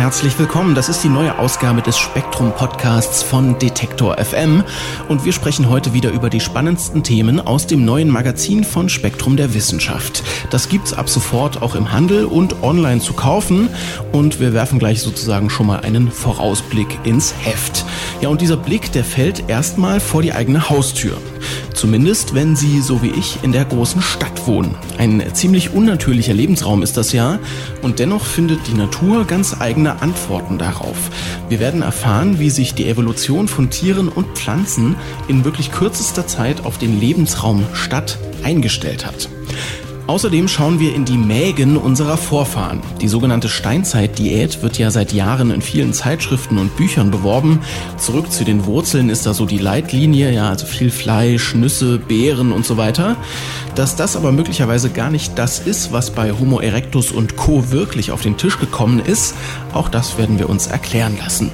Herzlich willkommen. Das ist die neue Ausgabe des Spektrum Podcasts von Detektor FM und wir sprechen heute wieder über die spannendsten Themen aus dem neuen Magazin von Spektrum der Wissenschaft. Das gibt's ab sofort auch im Handel und online zu kaufen und wir werfen gleich sozusagen schon mal einen Vorausblick ins Heft. Ja, und dieser Blick, der fällt erstmal vor die eigene Haustür. Zumindest, wenn Sie, so wie ich, in der großen Stadt wohnen. Ein ziemlich unnatürlicher Lebensraum ist das ja und dennoch findet die Natur ganz eigene Antworten darauf. Wir werden erfahren, wie sich die Evolution von Tieren und Pflanzen in wirklich kürzester Zeit auf den Lebensraum Stadt eingestellt hat. Außerdem schauen wir in die Mägen unserer Vorfahren. Die sogenannte Steinzeitdiät wird ja seit Jahren in vielen Zeitschriften und Büchern beworben. Zurück zu den Wurzeln ist da so die Leitlinie, ja, also viel Fleisch, Nüsse, Beeren und so weiter. Dass das aber möglicherweise gar nicht das ist, was bei Homo erectus und Co. wirklich auf den Tisch gekommen ist, auch das werden wir uns erklären lassen.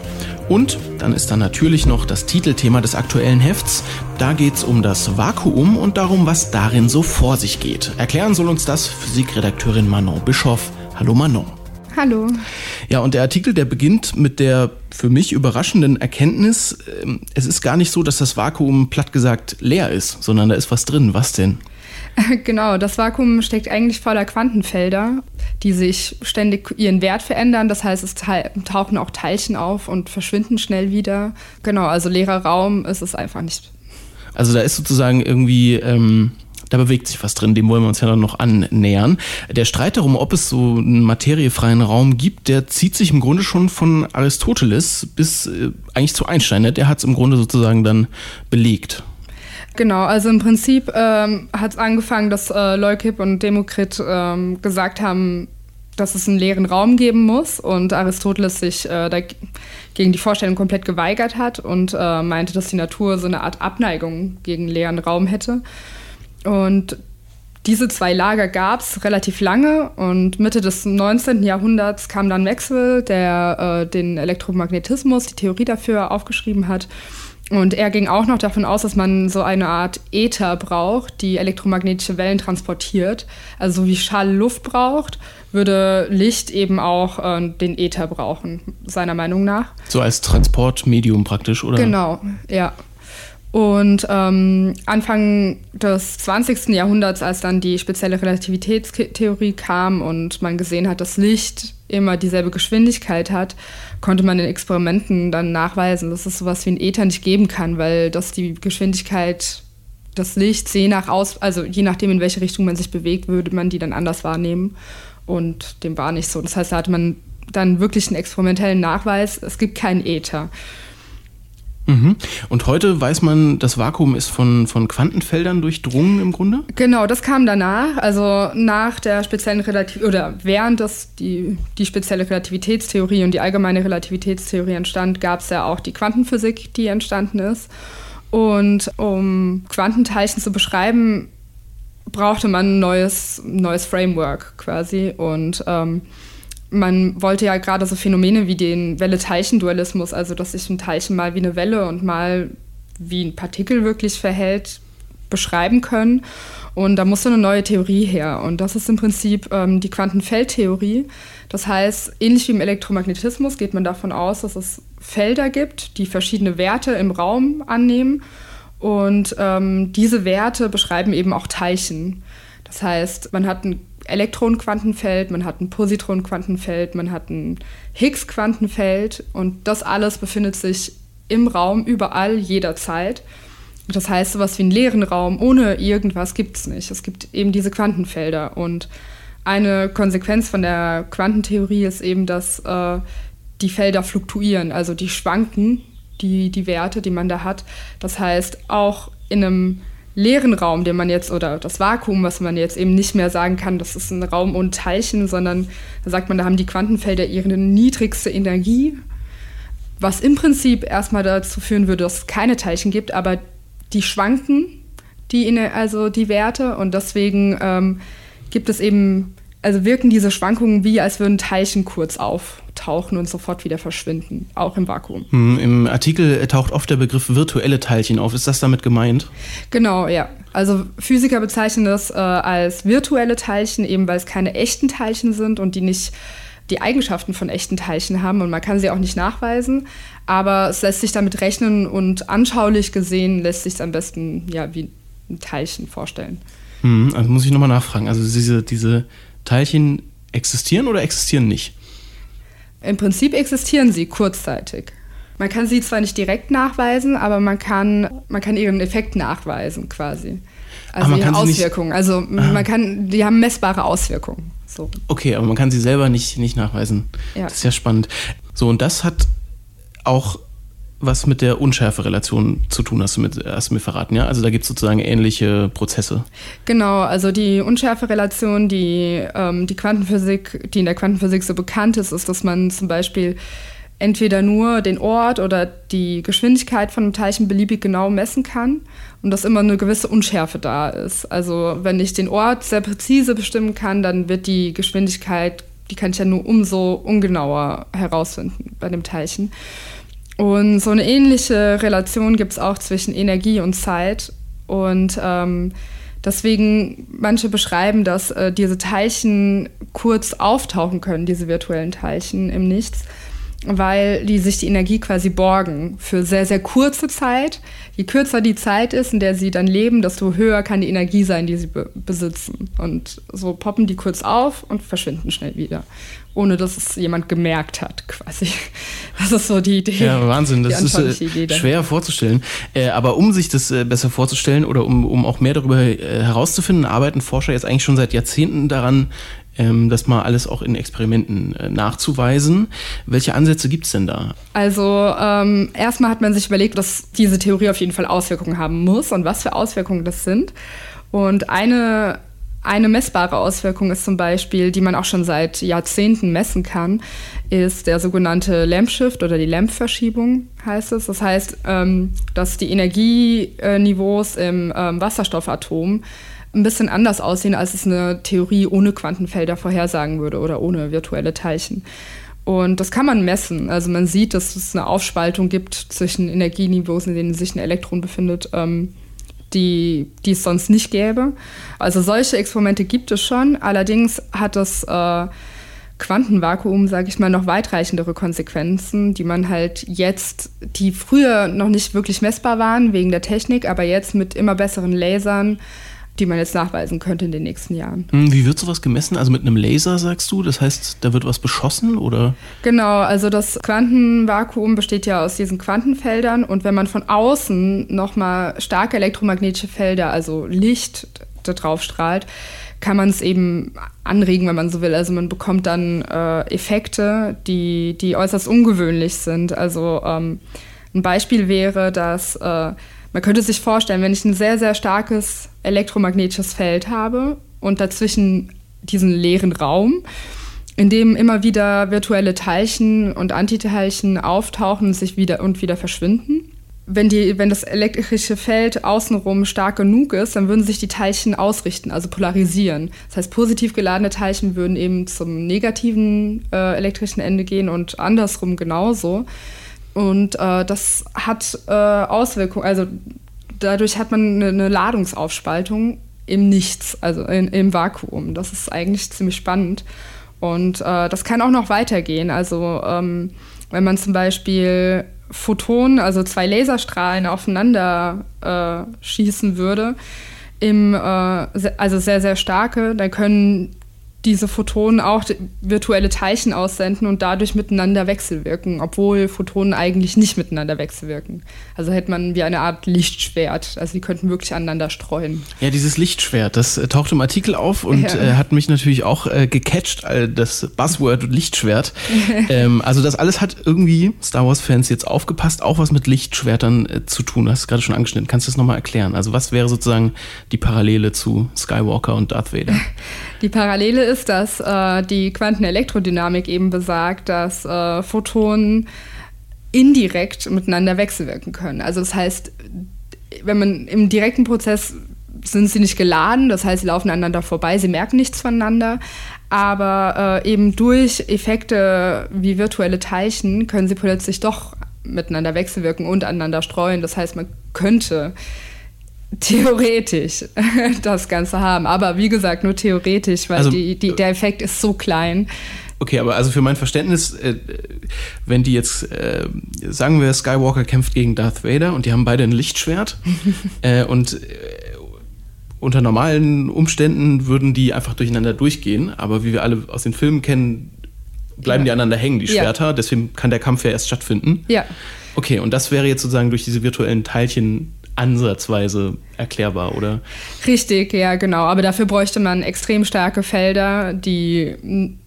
Und dann ist da natürlich noch das Titelthema des aktuellen Hefts. Da geht's um das Vakuum und darum, was darin so vor sich geht. Erklären soll uns das Physikredakteurin Manon Bischoff. Hallo Manon. Hallo. Ja, und der Artikel, der beginnt mit der für mich überraschenden Erkenntnis, ähm, es ist gar nicht so, dass das Vakuum platt gesagt leer ist, sondern da ist was drin. Was denn? Genau, das Vakuum steckt eigentlich voller Quantenfelder, die sich ständig ihren Wert verändern. Das heißt, es tauchen auch Teilchen auf und verschwinden schnell wieder. Genau, also leerer Raum ist es einfach nicht. Also da ist sozusagen irgendwie, ähm, da bewegt sich was drin, dem wollen wir uns ja dann noch annähern. Der Streit darum, ob es so einen materiefreien Raum gibt, der zieht sich im Grunde schon von Aristoteles bis äh, eigentlich zu Einstein. Ne? Der hat es im Grunde sozusagen dann belegt. Genau, also im Prinzip ähm, hat es angefangen, dass äh, Leukip und Demokrit ähm, gesagt haben, dass es einen leeren Raum geben muss und Aristoteles sich äh, gegen die Vorstellung komplett geweigert hat und äh, meinte, dass die Natur so eine Art Abneigung gegen leeren Raum hätte. Und diese zwei Lager gab es relativ lange und Mitte des 19. Jahrhunderts kam dann Maxwell, der äh, den Elektromagnetismus, die Theorie dafür aufgeschrieben hat. Und er ging auch noch davon aus, dass man so eine Art Äther braucht, die elektromagnetische Wellen transportiert. Also so wie Schall Luft braucht, würde Licht eben auch äh, den Äther brauchen, seiner Meinung nach. So als Transportmedium praktisch, oder? Genau, ja. Und ähm, Anfang des 20. Jahrhunderts, als dann die spezielle Relativitätstheorie kam und man gesehen hat, dass Licht immer dieselbe Geschwindigkeit hat, konnte man in Experimenten dann nachweisen, dass es sowas wie ein Äther nicht geben kann, weil das die Geschwindigkeit des Lichts je nach aus, also je nachdem in welche Richtung man sich bewegt, würde man die dann anders wahrnehmen. Und dem war nicht so. Das heißt, da hatte man dann wirklich einen experimentellen Nachweis, es gibt keinen Äther. Mhm. Und heute weiß man, das Vakuum ist von, von Quantenfeldern durchdrungen im Grunde? Genau, das kam danach. Also nach der speziellen Relativ oder während das die, die spezielle Relativitätstheorie und die allgemeine Relativitätstheorie entstand, gab es ja auch die Quantenphysik, die entstanden ist. Und um Quantenteilchen zu beschreiben, brauchte man ein neues, neues Framework quasi. Und ähm, man wollte ja gerade so Phänomene wie den Welle-Teilchen-Dualismus, also dass sich ein Teilchen mal wie eine Welle und mal wie ein Partikel wirklich verhält, beschreiben können. Und da musste eine neue Theorie her. Und das ist im Prinzip ähm, die Quantenfeldtheorie. Das heißt, ähnlich wie im Elektromagnetismus geht man davon aus, dass es Felder gibt, die verschiedene Werte im Raum annehmen. Und ähm, diese Werte beschreiben eben auch Teilchen. Das heißt, man hat ein Elektronenquantenfeld, man hat ein Positronenquantenfeld, man hat ein Higgs-Quantenfeld und das alles befindet sich im Raum überall jederzeit. Das heißt, sowas wie einen leeren Raum ohne irgendwas gibt es nicht. Es gibt eben diese Quantenfelder und eine Konsequenz von der Quantentheorie ist eben, dass äh, die Felder fluktuieren, also die schwanken, die, die Werte, die man da hat. Das heißt, auch in einem leeren Raum, den man jetzt, oder das Vakuum, was man jetzt eben nicht mehr sagen kann, das ist ein Raum ohne Teilchen, sondern da sagt man, da haben die Quantenfelder ihre niedrigste Energie, was im Prinzip erstmal dazu führen würde, dass es keine Teilchen gibt, aber die schwanken die, also die Werte. Und deswegen ähm, gibt es eben, also wirken diese Schwankungen wie, als würden Teilchen kurz auftauchen und sofort wieder verschwinden, auch im Vakuum. Hm, Im Artikel taucht oft der Begriff virtuelle Teilchen auf. Ist das damit gemeint? Genau, ja. Also Physiker bezeichnen das äh, als virtuelle Teilchen, eben weil es keine echten Teilchen sind und die nicht die Eigenschaften von echten Teilchen haben und man kann sie auch nicht nachweisen. Aber es lässt sich damit rechnen und anschaulich gesehen lässt sich es am besten ja, wie ein Teilchen vorstellen. Hm, also muss ich nochmal nachfragen. Also diese, diese Teilchen existieren oder existieren nicht? Im Prinzip existieren sie kurzzeitig. Man kann sie zwar nicht direkt nachweisen, aber man kann, man kann ihren Effekt nachweisen quasi. Also ihre Auswirkungen. Also man kann, die haben messbare Auswirkungen. So. Okay, aber man kann sie selber nicht, nicht nachweisen. Ja. Das ist ja spannend. So, und das hat auch was mit der Unschärferelation zu tun, hast du, mit, hast du mir verraten, ja? Also da gibt es sozusagen ähnliche Prozesse. Genau, also die Unschärferelation, die ähm, die Quantenphysik, die in der Quantenphysik so bekannt ist, ist, dass man zum Beispiel entweder nur den Ort oder die Geschwindigkeit von einem Teilchen beliebig genau messen kann und dass immer eine gewisse Unschärfe da ist. Also wenn ich den Ort sehr präzise bestimmen kann, dann wird die Geschwindigkeit, die kann ich ja nur umso ungenauer herausfinden bei dem Teilchen. Und so eine ähnliche Relation gibt es auch zwischen Energie und Zeit. Und ähm, deswegen, manche beschreiben, dass äh, diese Teilchen kurz auftauchen können, diese virtuellen Teilchen im Nichts weil die sich die Energie quasi borgen für sehr, sehr kurze Zeit. Je kürzer die Zeit ist, in der sie dann leben, desto höher kann die Energie sein, die sie be besitzen. Und so poppen die kurz auf und verschwinden schnell wieder, ohne dass es jemand gemerkt hat, quasi. Das ist so die Idee. Ja, Wahnsinn, das ist äh, schwer vorzustellen. Äh, aber um sich das äh, besser vorzustellen oder um, um auch mehr darüber äh, herauszufinden, arbeiten Forscher jetzt eigentlich schon seit Jahrzehnten daran, ähm, das mal alles auch in Experimenten äh, nachzuweisen. Welche Ansätze gibt es denn da? Also ähm, erstmal hat man sich überlegt, dass diese Theorie auf jeden Fall Auswirkungen haben muss und was für Auswirkungen das sind. Und eine eine messbare Auswirkung ist zum Beispiel, die man auch schon seit Jahrzehnten messen kann, ist der sogenannte Lamp-Shift oder die Lamp-Verschiebung heißt es. Das heißt, ähm, dass die Energieniveaus im ähm, Wasserstoffatom ein bisschen anders aussehen, als es eine Theorie ohne Quantenfelder vorhersagen würde oder ohne virtuelle Teilchen. Und das kann man messen. Also man sieht, dass es eine Aufspaltung gibt zwischen Energieniveaus, in denen sich ein Elektron befindet, ähm, die, die es sonst nicht gäbe. Also solche Experimente gibt es schon. Allerdings hat das äh, Quantenvakuum, sage ich mal, noch weitreichendere Konsequenzen, die man halt jetzt, die früher noch nicht wirklich messbar waren wegen der Technik, aber jetzt mit immer besseren Lasern die man jetzt nachweisen könnte in den nächsten Jahren. Hm, wie wird sowas gemessen? Also mit einem Laser, sagst du? Das heißt, da wird was beschossen oder? Genau, also das Quantenvakuum besteht ja aus diesen Quantenfeldern und wenn man von außen nochmal starke elektromagnetische Felder, also Licht, da drauf strahlt, kann man es eben anregen, wenn man so will. Also man bekommt dann äh, Effekte, die, die äußerst ungewöhnlich sind. Also ähm, ein Beispiel wäre, dass äh, man könnte sich vorstellen, wenn ich ein sehr, sehr starkes elektromagnetisches Feld habe und dazwischen diesen leeren Raum, in dem immer wieder virtuelle Teilchen und Antiteilchen auftauchen und sich wieder und wieder verschwinden. Wenn, die, wenn das elektrische Feld außenrum stark genug ist, dann würden sich die Teilchen ausrichten, also polarisieren. Das heißt, positiv geladene Teilchen würden eben zum negativen äh, elektrischen Ende gehen und andersrum genauso. Und äh, das hat äh, Auswirkungen, also dadurch hat man eine, eine Ladungsaufspaltung im Nichts, also in, im Vakuum. Das ist eigentlich ziemlich spannend. Und äh, das kann auch noch weitergehen. Also ähm, wenn man zum Beispiel Photonen, also zwei Laserstrahlen aufeinander äh, schießen würde, im, äh, also sehr, sehr starke, dann können diese Photonen auch virtuelle Teilchen aussenden und dadurch miteinander wechselwirken, obwohl Photonen eigentlich nicht miteinander wechselwirken. Also hätte man wie eine Art Lichtschwert. Also die könnten wirklich aneinander streuen. Ja, dieses Lichtschwert, das äh, taucht im Artikel auf und ja. äh, hat mich natürlich auch äh, gecatcht, das Buzzword Lichtschwert. ähm, also das alles hat irgendwie Star Wars-Fans jetzt aufgepasst, auch was mit Lichtschwertern äh, zu tun. Du hast es gerade schon angeschnitten. Kannst du das nochmal erklären? Also was wäre sozusagen die Parallele zu Skywalker und Darth Vader? Die Parallele ist, dass äh, die Quantenelektrodynamik eben besagt, dass äh, Photonen indirekt miteinander wechselwirken können. Also das heißt, wenn man im direkten Prozess sind sie nicht geladen, das heißt, sie laufen aneinander vorbei, sie merken nichts voneinander. Aber äh, eben durch Effekte wie virtuelle Teilchen können sie plötzlich doch miteinander wechselwirken und aneinander streuen. Das heißt, man könnte theoretisch das Ganze haben. Aber wie gesagt, nur theoretisch, weil also, die, die, der Effekt ist so klein. Okay, aber also für mein Verständnis, äh, wenn die jetzt, äh, sagen wir, Skywalker kämpft gegen Darth Vader und die haben beide ein Lichtschwert äh, und äh, unter normalen Umständen würden die einfach durcheinander durchgehen, aber wie wir alle aus den Filmen kennen, bleiben ja. die aneinander hängen, die Schwerter, ja. deswegen kann der Kampf ja erst stattfinden. Ja. Okay, und das wäre jetzt sozusagen durch diese virtuellen Teilchen ansatzweise erklärbar, oder? Richtig, ja, genau. Aber dafür bräuchte man extrem starke Felder, die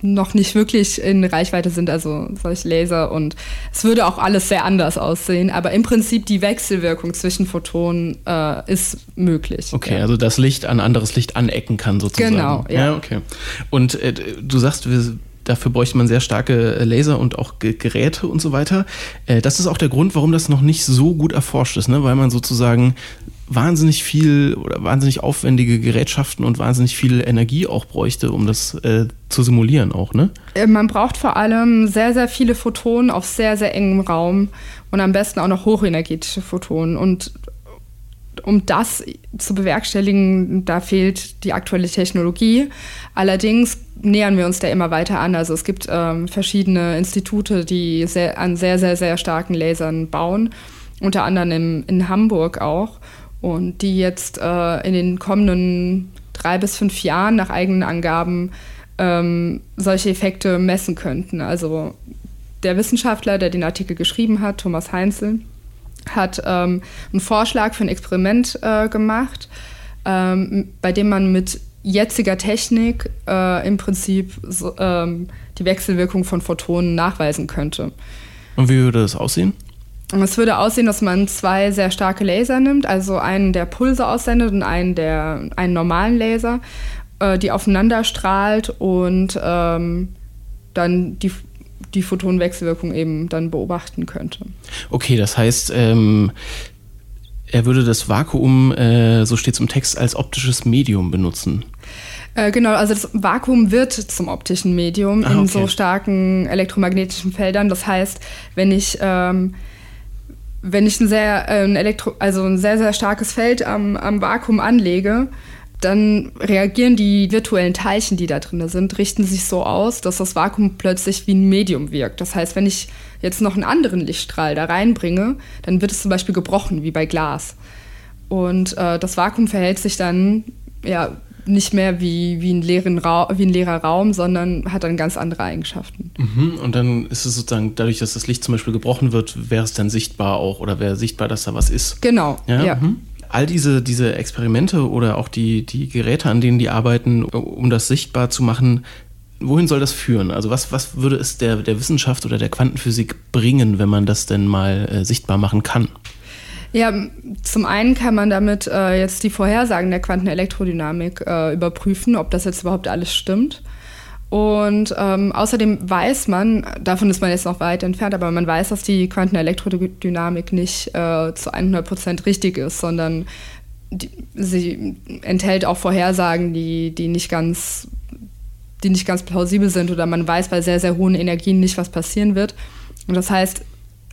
noch nicht wirklich in Reichweite sind, also solche Laser. Und es würde auch alles sehr anders aussehen. Aber im Prinzip die Wechselwirkung zwischen Photonen äh, ist möglich. Okay, ja. also das Licht an anderes Licht anecken kann sozusagen. Genau, ja. ja okay. Und äh, du sagst, wir Dafür bräuchte man sehr starke äh, Laser und auch Geräte und so weiter. Äh, das ist auch der Grund, warum das noch nicht so gut erforscht ist, ne? weil man sozusagen wahnsinnig viel oder wahnsinnig aufwendige Gerätschaften und wahnsinnig viel Energie auch bräuchte, um das äh, zu simulieren auch, ne? Äh, man braucht vor allem sehr, sehr viele Photonen auf sehr, sehr engem Raum und am besten auch noch hochenergetische Photonen. Und um das zu bewerkstelligen, da fehlt die aktuelle Technologie. Allerdings nähern wir uns da immer weiter an. Also es gibt ähm, verschiedene Institute, die sehr, an sehr, sehr, sehr starken Lasern bauen, unter anderem im, in Hamburg auch. Und die jetzt äh, in den kommenden drei bis fünf Jahren nach eigenen Angaben ähm, solche Effekte messen könnten. Also der Wissenschaftler, der den Artikel geschrieben hat, Thomas Heinzel, hat ähm, einen Vorschlag für ein Experiment äh, gemacht, ähm, bei dem man mit jetziger Technik äh, im Prinzip so, ähm, die Wechselwirkung von Photonen nachweisen könnte. Und wie würde das aussehen? Es würde aussehen, dass man zwei sehr starke Laser nimmt, also einen, der Pulse aussendet und einen, der einen normalen Laser, äh, die aufeinander strahlt und ähm, dann die die Photonenwechselwirkung eben dann beobachten könnte. Okay, das heißt, ähm, er würde das Vakuum, äh, so steht es im Text, als optisches Medium benutzen. Äh, genau, also das Vakuum wird zum optischen Medium ah, okay. in so starken elektromagnetischen Feldern. Das heißt, wenn ich ähm, wenn ich ein sehr, äh, ein Elektro also ein sehr, sehr starkes Feld am, am Vakuum anlege, dann reagieren die virtuellen Teilchen, die da drin sind, richten sich so aus, dass das Vakuum plötzlich wie ein Medium wirkt. Das heißt, wenn ich jetzt noch einen anderen Lichtstrahl da reinbringe, dann wird es zum Beispiel gebrochen, wie bei Glas. Und äh, das Vakuum verhält sich dann ja nicht mehr wie, wie, ein leeren wie ein leerer Raum, sondern hat dann ganz andere Eigenschaften. Mhm, und dann ist es sozusagen, dadurch, dass das Licht zum Beispiel gebrochen wird, wäre es dann sichtbar auch oder wäre sichtbar, dass da was ist. Genau. Ja. ja. Mhm all diese, diese Experimente oder auch die, die Geräte, an denen die arbeiten, um das sichtbar zu machen, wohin soll das führen? Also was, was würde es der, der Wissenschaft oder der Quantenphysik bringen, wenn man das denn mal äh, sichtbar machen kann? Ja, zum einen kann man damit äh, jetzt die Vorhersagen der Quantenelektrodynamik äh, überprüfen, ob das jetzt überhaupt alles stimmt. Und ähm, außerdem weiß man, davon ist man jetzt noch weit entfernt, aber man weiß, dass die Quantenelektrodynamik nicht äh, zu 100 Prozent richtig ist, sondern die, sie enthält auch Vorhersagen, die, die, nicht ganz, die nicht ganz plausibel sind oder man weiß bei sehr, sehr hohen Energien nicht, was passieren wird. Und das heißt,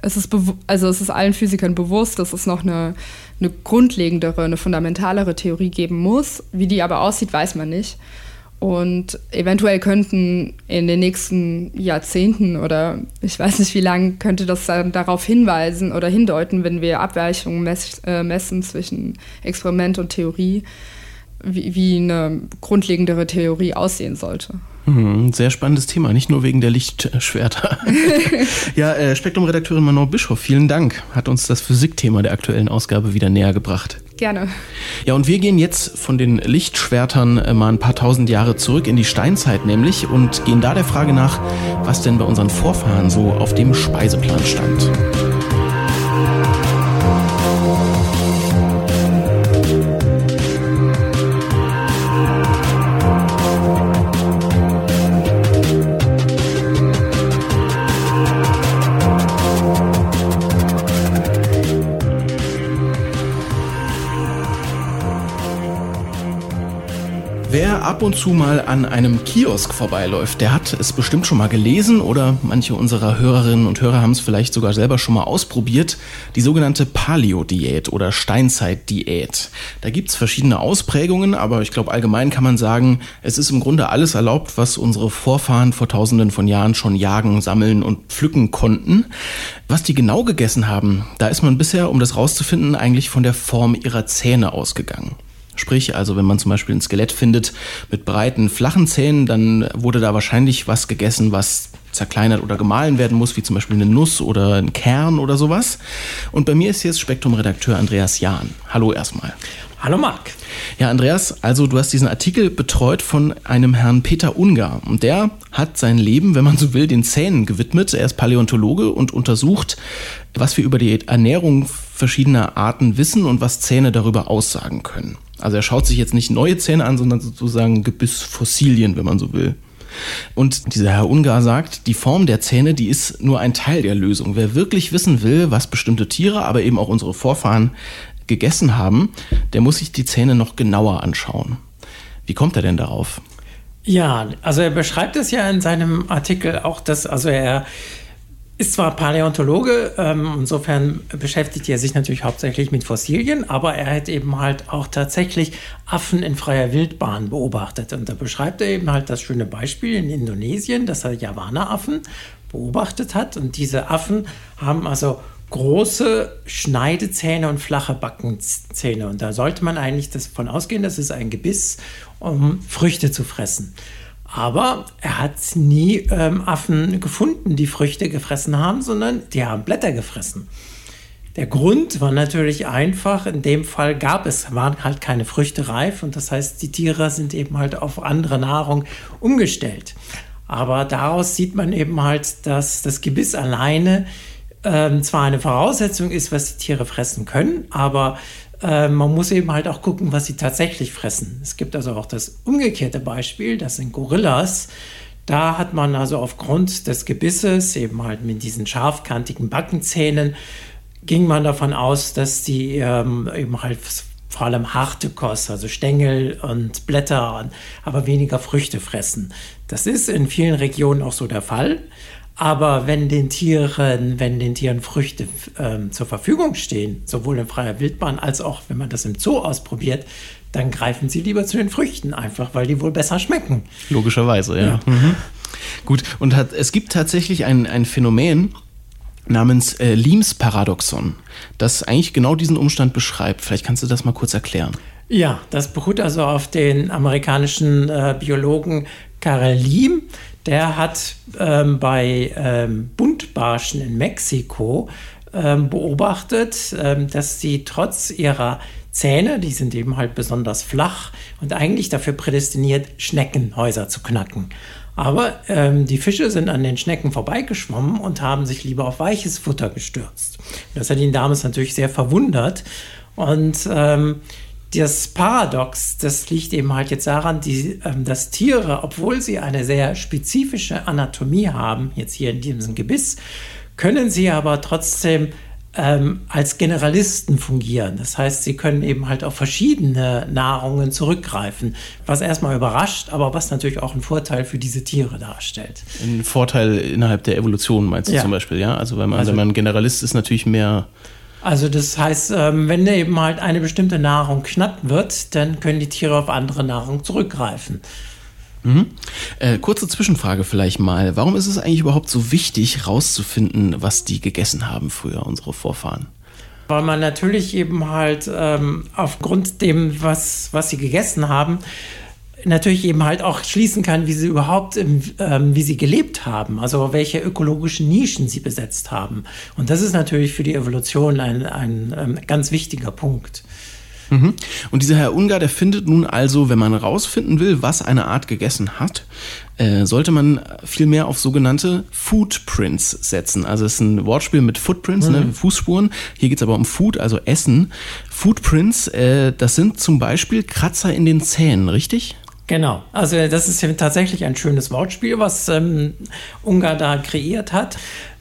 es ist, also es ist allen Physikern bewusst, dass es noch eine, eine grundlegendere, eine fundamentalere Theorie geben muss. Wie die aber aussieht, weiß man nicht. Und eventuell könnten in den nächsten Jahrzehnten oder ich weiß nicht wie lange, könnte das dann darauf hinweisen oder hindeuten, wenn wir Abweichungen mess äh, messen zwischen Experiment und Theorie, wie, wie eine grundlegendere Theorie aussehen sollte. Hm, sehr spannendes Thema, nicht nur wegen der Lichtschwerter. ja, äh, Spektrum-Redakteurin Manon Bischoff, vielen Dank. Hat uns das Physikthema der aktuellen Ausgabe wieder näher gebracht. Gerne. Ja, und wir gehen jetzt von den Lichtschwertern äh, mal ein paar tausend Jahre zurück in die Steinzeit nämlich und gehen da der Frage nach, was denn bei unseren Vorfahren so auf dem Speiseplan stand. Ab und zu mal an einem Kiosk vorbeiläuft, der hat es bestimmt schon mal gelesen oder manche unserer Hörerinnen und Hörer haben es vielleicht sogar selber schon mal ausprobiert, die sogenannte Paleo-Diät oder Steinzeit-Diät. Da gibt's verschiedene Ausprägungen, aber ich glaube allgemein kann man sagen, es ist im Grunde alles erlaubt, was unsere Vorfahren vor tausenden von Jahren schon jagen, sammeln und pflücken konnten. Was die genau gegessen haben, da ist man bisher, um das rauszufinden, eigentlich von der Form ihrer Zähne ausgegangen. Sprich, also wenn man zum Beispiel ein Skelett findet mit breiten, flachen Zähnen, dann wurde da wahrscheinlich was gegessen, was zerkleinert oder gemahlen werden muss, wie zum Beispiel eine Nuss oder ein Kern oder sowas. Und bei mir ist jetzt Spektrum-Redakteur Andreas Jahn. Hallo erstmal. Hallo Marc. Ja, Andreas, also du hast diesen Artikel betreut von einem Herrn Peter Ungar. Und der hat sein Leben, wenn man so will, den Zähnen gewidmet. Er ist Paläontologe und untersucht, was wir über die Ernährung verschiedener Arten wissen und was Zähne darüber aussagen können. Also er schaut sich jetzt nicht neue Zähne an, sondern sozusagen Gebissfossilien, wenn man so will. Und dieser Herr Ungar sagt, die Form der Zähne, die ist nur ein Teil der Lösung. Wer wirklich wissen will, was bestimmte Tiere, aber eben auch unsere Vorfahren gegessen haben, der muss sich die Zähne noch genauer anschauen. Wie kommt er denn darauf? Ja, also er beschreibt es ja in seinem Artikel auch, dass also er ist zwar Paläontologe, ähm, insofern beschäftigt er sich natürlich hauptsächlich mit Fossilien, aber er hat eben halt auch tatsächlich Affen in freier Wildbahn beobachtet. Und da beschreibt er eben halt das schöne Beispiel in Indonesien, dass er Javana-Affen beobachtet hat. Und diese Affen haben also große Schneidezähne und flache Backenzähne. Und da sollte man eigentlich davon ausgehen, das ist ein Gebiss, um Früchte zu fressen. Aber er hat nie ähm, Affen gefunden, die Früchte gefressen haben, sondern die haben Blätter gefressen. Der Grund war natürlich einfach, in dem Fall gab es, waren halt keine Früchte reif und das heißt, die Tiere sind eben halt auf andere Nahrung umgestellt. Aber daraus sieht man eben halt, dass das Gebiss alleine ähm, zwar eine Voraussetzung ist, was die Tiere fressen können, aber äh, man muss eben halt auch gucken, was sie tatsächlich fressen. Es gibt also auch das umgekehrte Beispiel, das sind Gorillas. Da hat man also aufgrund des Gebisses, eben halt mit diesen scharfkantigen Backenzähnen, ging man davon aus, dass die ähm, eben halt vor allem harte Kost, also Stängel und Blätter, aber weniger Früchte fressen. Das ist in vielen Regionen auch so der Fall. Aber wenn den Tieren, wenn den Tieren Früchte ähm, zur Verfügung stehen, sowohl in freier Wildbahn als auch wenn man das im Zoo ausprobiert, dann greifen sie lieber zu den Früchten, einfach weil die wohl besser schmecken. Logischerweise, ja. ja. Mhm. Gut, und hat, es gibt tatsächlich ein, ein Phänomen namens äh, Leames Paradoxon, das eigentlich genau diesen Umstand beschreibt. Vielleicht kannst du das mal kurz erklären. Ja, das beruht also auf den amerikanischen äh, Biologen Karel Liem, der hat ähm, bei ähm, Buntbarschen in Mexiko ähm, beobachtet, ähm, dass sie trotz ihrer Zähne, die sind eben halt besonders flach und eigentlich dafür prädestiniert, Schneckenhäuser zu knacken. Aber ähm, die Fische sind an den Schnecken vorbeigeschwommen und haben sich lieber auf weiches Futter gestürzt. Das hat ihn damals natürlich sehr verwundert. Und ähm, das Paradox, das liegt eben halt jetzt daran, die, ähm, dass Tiere, obwohl sie eine sehr spezifische Anatomie haben, jetzt hier in diesem Gebiss, können sie aber trotzdem ähm, als Generalisten fungieren. Das heißt, sie können eben halt auf verschiedene Nahrungen zurückgreifen, was erstmal überrascht, aber was natürlich auch einen Vorteil für diese Tiere darstellt. Ein Vorteil innerhalb der Evolution meinst du ja. zum Beispiel, ja? Also wenn man, also, wenn man Generalist ist, natürlich mehr also das heißt, ähm, wenn eben halt eine bestimmte Nahrung knapp wird, dann können die Tiere auf andere Nahrung zurückgreifen. Mhm. Äh, kurze Zwischenfrage vielleicht mal. Warum ist es eigentlich überhaupt so wichtig, herauszufinden, was die gegessen haben früher, unsere Vorfahren? Weil man natürlich eben halt ähm, aufgrund dem, was, was sie gegessen haben, natürlich eben halt auch schließen kann, wie sie überhaupt, ähm, wie sie gelebt haben, also welche ökologischen Nischen sie besetzt haben. Und das ist natürlich für die Evolution ein, ein ähm, ganz wichtiger Punkt. Mhm. Und dieser Herr Ungar, der findet nun also, wenn man herausfinden will, was eine Art gegessen hat, äh, sollte man vielmehr auf sogenannte Footprints setzen. Also es ist ein Wortspiel mit Footprints, ne, mhm. ne, Fußspuren. Hier geht es aber um Food, also Essen. Footprints, äh, das sind zum Beispiel Kratzer in den Zähnen, richtig? Genau, also das ist tatsächlich ein schönes Wortspiel, was ähm, Ungar da kreiert hat.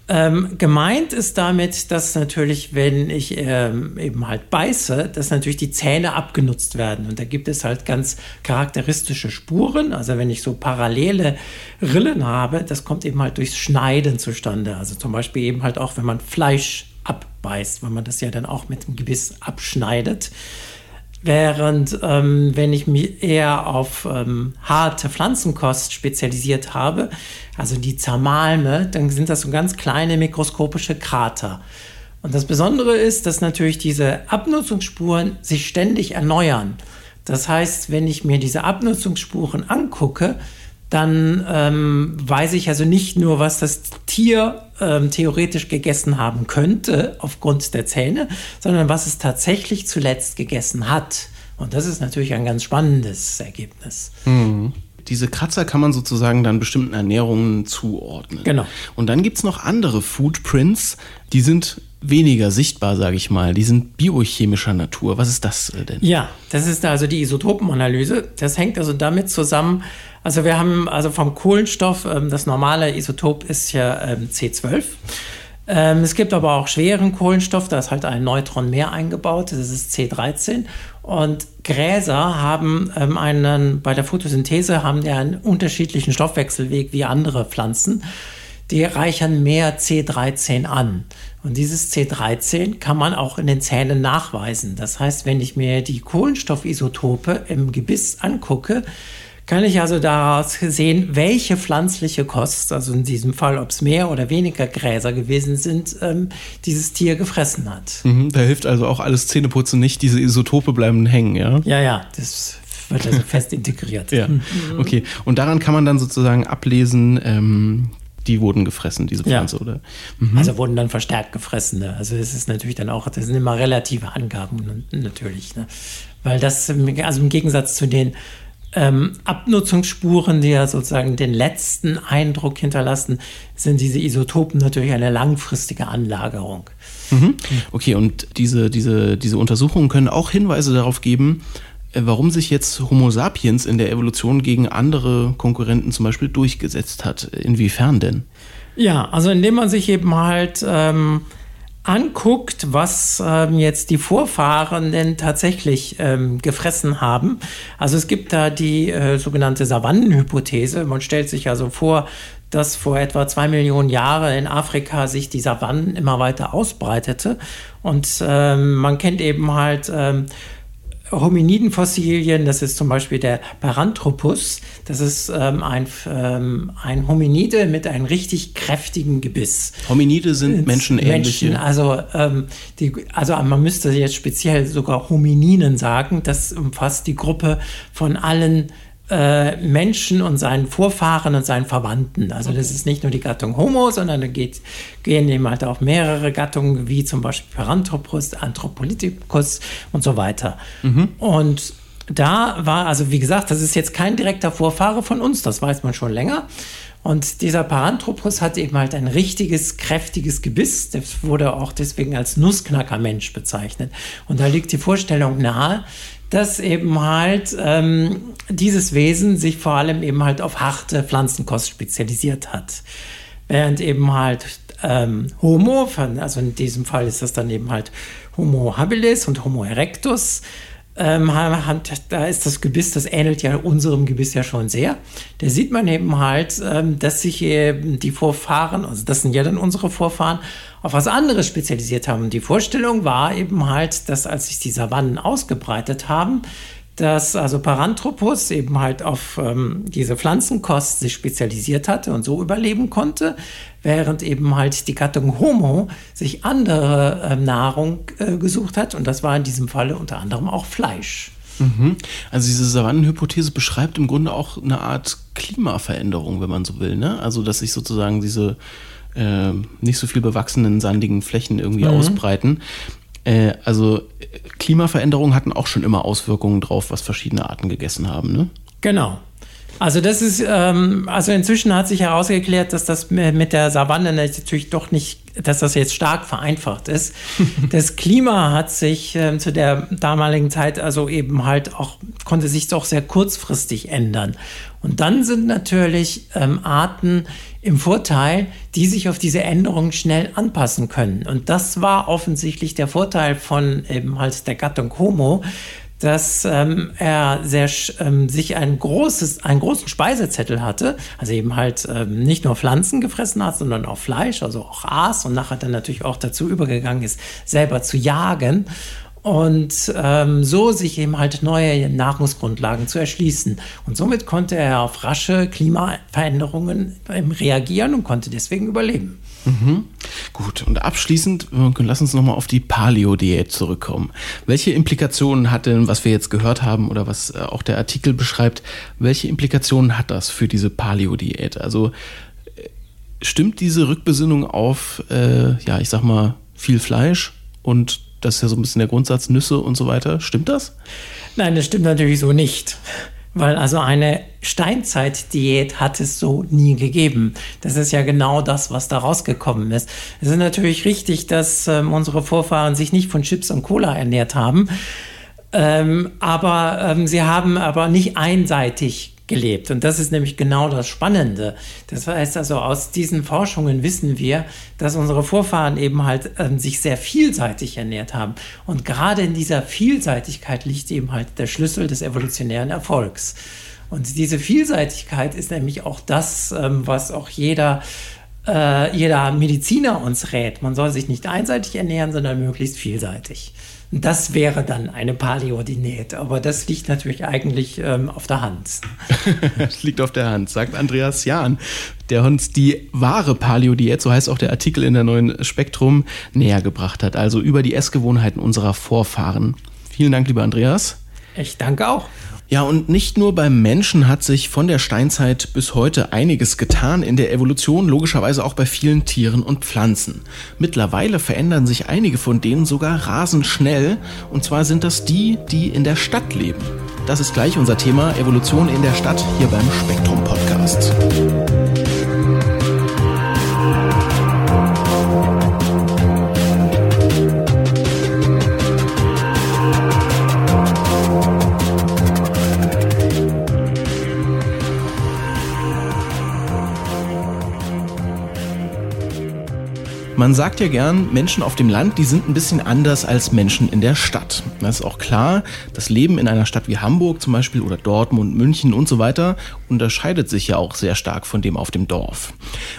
Ähm, gemeint ist damit, dass natürlich, wenn ich ähm, eben halt beiße, dass natürlich die Zähne abgenutzt werden. Und da gibt es halt ganz charakteristische Spuren. Also wenn ich so parallele Rillen habe, das kommt eben halt durchs Schneiden zustande. Also zum Beispiel eben halt auch, wenn man Fleisch abbeißt, weil man das ja dann auch mit dem Gebiss abschneidet. Während ähm, wenn ich mich eher auf ähm, harte Pflanzenkost spezialisiert habe, also die zermalme, dann sind das so ganz kleine mikroskopische Krater. Und das Besondere ist, dass natürlich diese Abnutzungsspuren sich ständig erneuern. Das heißt, wenn ich mir diese Abnutzungsspuren angucke, dann ähm, weiß ich also nicht nur, was das Tier ähm, theoretisch gegessen haben könnte aufgrund der Zähne, sondern was es tatsächlich zuletzt gegessen hat. Und das ist natürlich ein ganz spannendes Ergebnis. Mhm. Diese Kratzer kann man sozusagen dann bestimmten Ernährungen zuordnen. Genau. Und dann gibt es noch andere Footprints, die sind weniger sichtbar, sage ich mal. Die sind biochemischer Natur. Was ist das äh, denn? Ja, das ist also die Isotopenanalyse. Das hängt also damit zusammen, also wir haben also vom Kohlenstoff, ähm, das normale Isotop ist ja ähm, C12. Ähm, es gibt aber auch schweren Kohlenstoff, da ist halt ein Neutron mehr eingebaut, das ist C13. Und Gräser haben ähm, einen, bei der Photosynthese haben die einen unterschiedlichen Stoffwechselweg wie andere Pflanzen. Die reichern mehr C13 an. Und dieses C13 kann man auch in den Zähnen nachweisen. Das heißt, wenn ich mir die Kohlenstoffisotope im Gebiss angucke, kann ich also daraus sehen, welche pflanzliche Kost, also in diesem Fall, ob es mehr oder weniger Gräser gewesen sind, ähm, dieses Tier gefressen hat. Mhm, da hilft also auch alles Zähneputzen nicht, diese Isotope bleiben hängen, ja? Ja, ja, das wird also fest integriert. Ja, okay. Und daran kann man dann sozusagen ablesen, ähm, die wurden gefressen, diese Pflanze, ja. oder? Mhm. Also wurden dann verstärkt gefressen. Ne? Also es ist natürlich dann auch, das sind immer relative Angaben natürlich. Ne? Weil das, also im Gegensatz zu den ähm, Abnutzungsspuren, die ja sozusagen den letzten Eindruck hinterlassen, sind diese Isotopen natürlich eine langfristige Anlagerung. Mhm. Okay, und diese, diese, diese Untersuchungen können auch Hinweise darauf geben, äh, warum sich jetzt Homo sapiens in der Evolution gegen andere Konkurrenten zum Beispiel durchgesetzt hat. Inwiefern denn? Ja, also indem man sich eben halt ähm, anguckt, was ähm, jetzt die Vorfahren denn tatsächlich ähm, gefressen haben. Also es gibt da die äh, sogenannte Savannenhypothese. Man stellt sich also vor, dass vor etwa zwei Millionen Jahren in Afrika sich die Savannen immer weiter ausbreitete. Und ähm, man kennt eben halt ähm, Hominidenfossilien, das ist zum Beispiel der Paranthropus, das ist ähm, ein, ähm, ein Hominide mit einem richtig kräftigen Gebiss. Hominide sind menschenähnliche. Menschen, also, ähm, die, also man müsste jetzt speziell sogar Homininen sagen, das umfasst die Gruppe von allen äh, Menschen und seinen Vorfahren und seinen Verwandten. Also okay. das ist nicht nur die Gattung Homo, sondern da geht, gehen eben halt auch mehrere Gattungen, wie zum Beispiel Paranthropus, Anthropolyticus und so weiter. Mhm. Und da war, also wie gesagt, das ist jetzt kein direkter Vorfahre von uns, das weiß man schon länger. Und dieser Paranthropus hat eben halt ein richtiges, kräftiges Gebiss. Das wurde auch deswegen als Nussknackermensch bezeichnet. Und da liegt die Vorstellung nahe, dass eben halt ähm, dieses Wesen sich vor allem eben halt auf harte Pflanzenkost spezialisiert hat. Während eben halt ähm, Homo, also in diesem Fall ist das dann eben halt Homo habilis und Homo erectus, ähm, da ist das Gebiss, das ähnelt ja unserem Gebiss ja schon sehr. Da sieht man eben halt, ähm, dass sich eben die Vorfahren, also das sind ja dann unsere Vorfahren, auf was anderes spezialisiert haben. Die Vorstellung war eben halt, dass als sich die Savannen ausgebreitet haben, dass also Paranthropus eben halt auf ähm, diese Pflanzenkost sich spezialisiert hatte und so überleben konnte, während eben halt die Gattung Homo sich andere äh, Nahrung äh, gesucht hat und das war in diesem Falle unter anderem auch Fleisch. Mhm. Also diese Savannenhypothese beschreibt im Grunde auch eine Art Klimaveränderung, wenn man so will. Ne? Also dass sich sozusagen diese äh, nicht so viel bewachsenen sandigen Flächen irgendwie mhm. ausbreiten. Äh, also Klimaveränderungen hatten auch schon immer Auswirkungen drauf, was verschiedene Arten gegessen haben, ne? Genau. Also das ist, ähm, also inzwischen hat sich herausgeklärt, dass das mit der Savanne natürlich doch nicht, dass das jetzt stark vereinfacht ist. das Klima hat sich ähm, zu der damaligen Zeit also eben halt auch, konnte sich doch sehr kurzfristig ändern. Und dann sind natürlich ähm, Arten im Vorteil, die sich auf diese Änderungen schnell anpassen können. Und das war offensichtlich der Vorteil von eben halt der Gattung Homo, dass ähm, er sehr, ähm, sich ein großes, einen großen Speisezettel hatte, also eben halt ähm, nicht nur Pflanzen gefressen hat, sondern auch Fleisch, also auch aß und nachher dann natürlich auch dazu übergegangen ist, selber zu jagen und ähm, so sich eben halt neue Nahrungsgrundlagen zu erschließen. Und somit konnte er auf rasche Klimaveränderungen ähm, reagieren und konnte deswegen überleben. Mhm. Gut, und abschließend, lass uns nochmal auf die Paleo-Diät zurückkommen. Welche Implikationen hat denn, was wir jetzt gehört haben oder was äh, auch der Artikel beschreibt, welche Implikationen hat das für diese Paleo-Diät? Also äh, stimmt diese Rückbesinnung auf, äh, ja, ich sag mal, viel Fleisch und das ist ja so ein bisschen der Grundsatz, Nüsse und so weiter. Stimmt das? Nein, das stimmt natürlich so nicht. Weil also eine Steinzeitdiät hat es so nie gegeben. Das ist ja genau das, was da rausgekommen ist. Es ist natürlich richtig, dass ähm, unsere Vorfahren sich nicht von Chips und Cola ernährt haben. Ähm, aber ähm, sie haben aber nicht einseitig gelebt. Und das ist nämlich genau das Spannende. Das heißt also, aus diesen Forschungen wissen wir, dass unsere Vorfahren eben halt ähm, sich sehr vielseitig ernährt haben. Und gerade in dieser Vielseitigkeit liegt eben halt der Schlüssel des evolutionären Erfolgs. Und diese Vielseitigkeit ist nämlich auch das, ähm, was auch jeder äh, jeder Mediziner uns rät. Man soll sich nicht einseitig ernähren, sondern möglichst vielseitig. Das wäre dann eine Paleo-Diät, aber das liegt natürlich eigentlich ähm, auf der Hand. das liegt auf der Hand, sagt Andreas Jahn, der uns die wahre Paleo-Diät, so heißt auch der Artikel in der neuen Spektrum, näher gebracht hat. Also über die Essgewohnheiten unserer Vorfahren. Vielen Dank, lieber Andreas. Ich danke auch. Ja, und nicht nur beim Menschen hat sich von der Steinzeit bis heute einiges getan in der Evolution, logischerweise auch bei vielen Tieren und Pflanzen. Mittlerweile verändern sich einige von denen sogar rasend schnell, und zwar sind das die, die in der Stadt leben. Das ist gleich unser Thema Evolution in der Stadt hier beim Spektrum Podcast. Man sagt ja gern, Menschen auf dem Land, die sind ein bisschen anders als Menschen in der Stadt. Das ist auch klar. Das Leben in einer Stadt wie Hamburg zum Beispiel oder Dortmund, München und so weiter unterscheidet sich ja auch sehr stark von dem auf dem Dorf.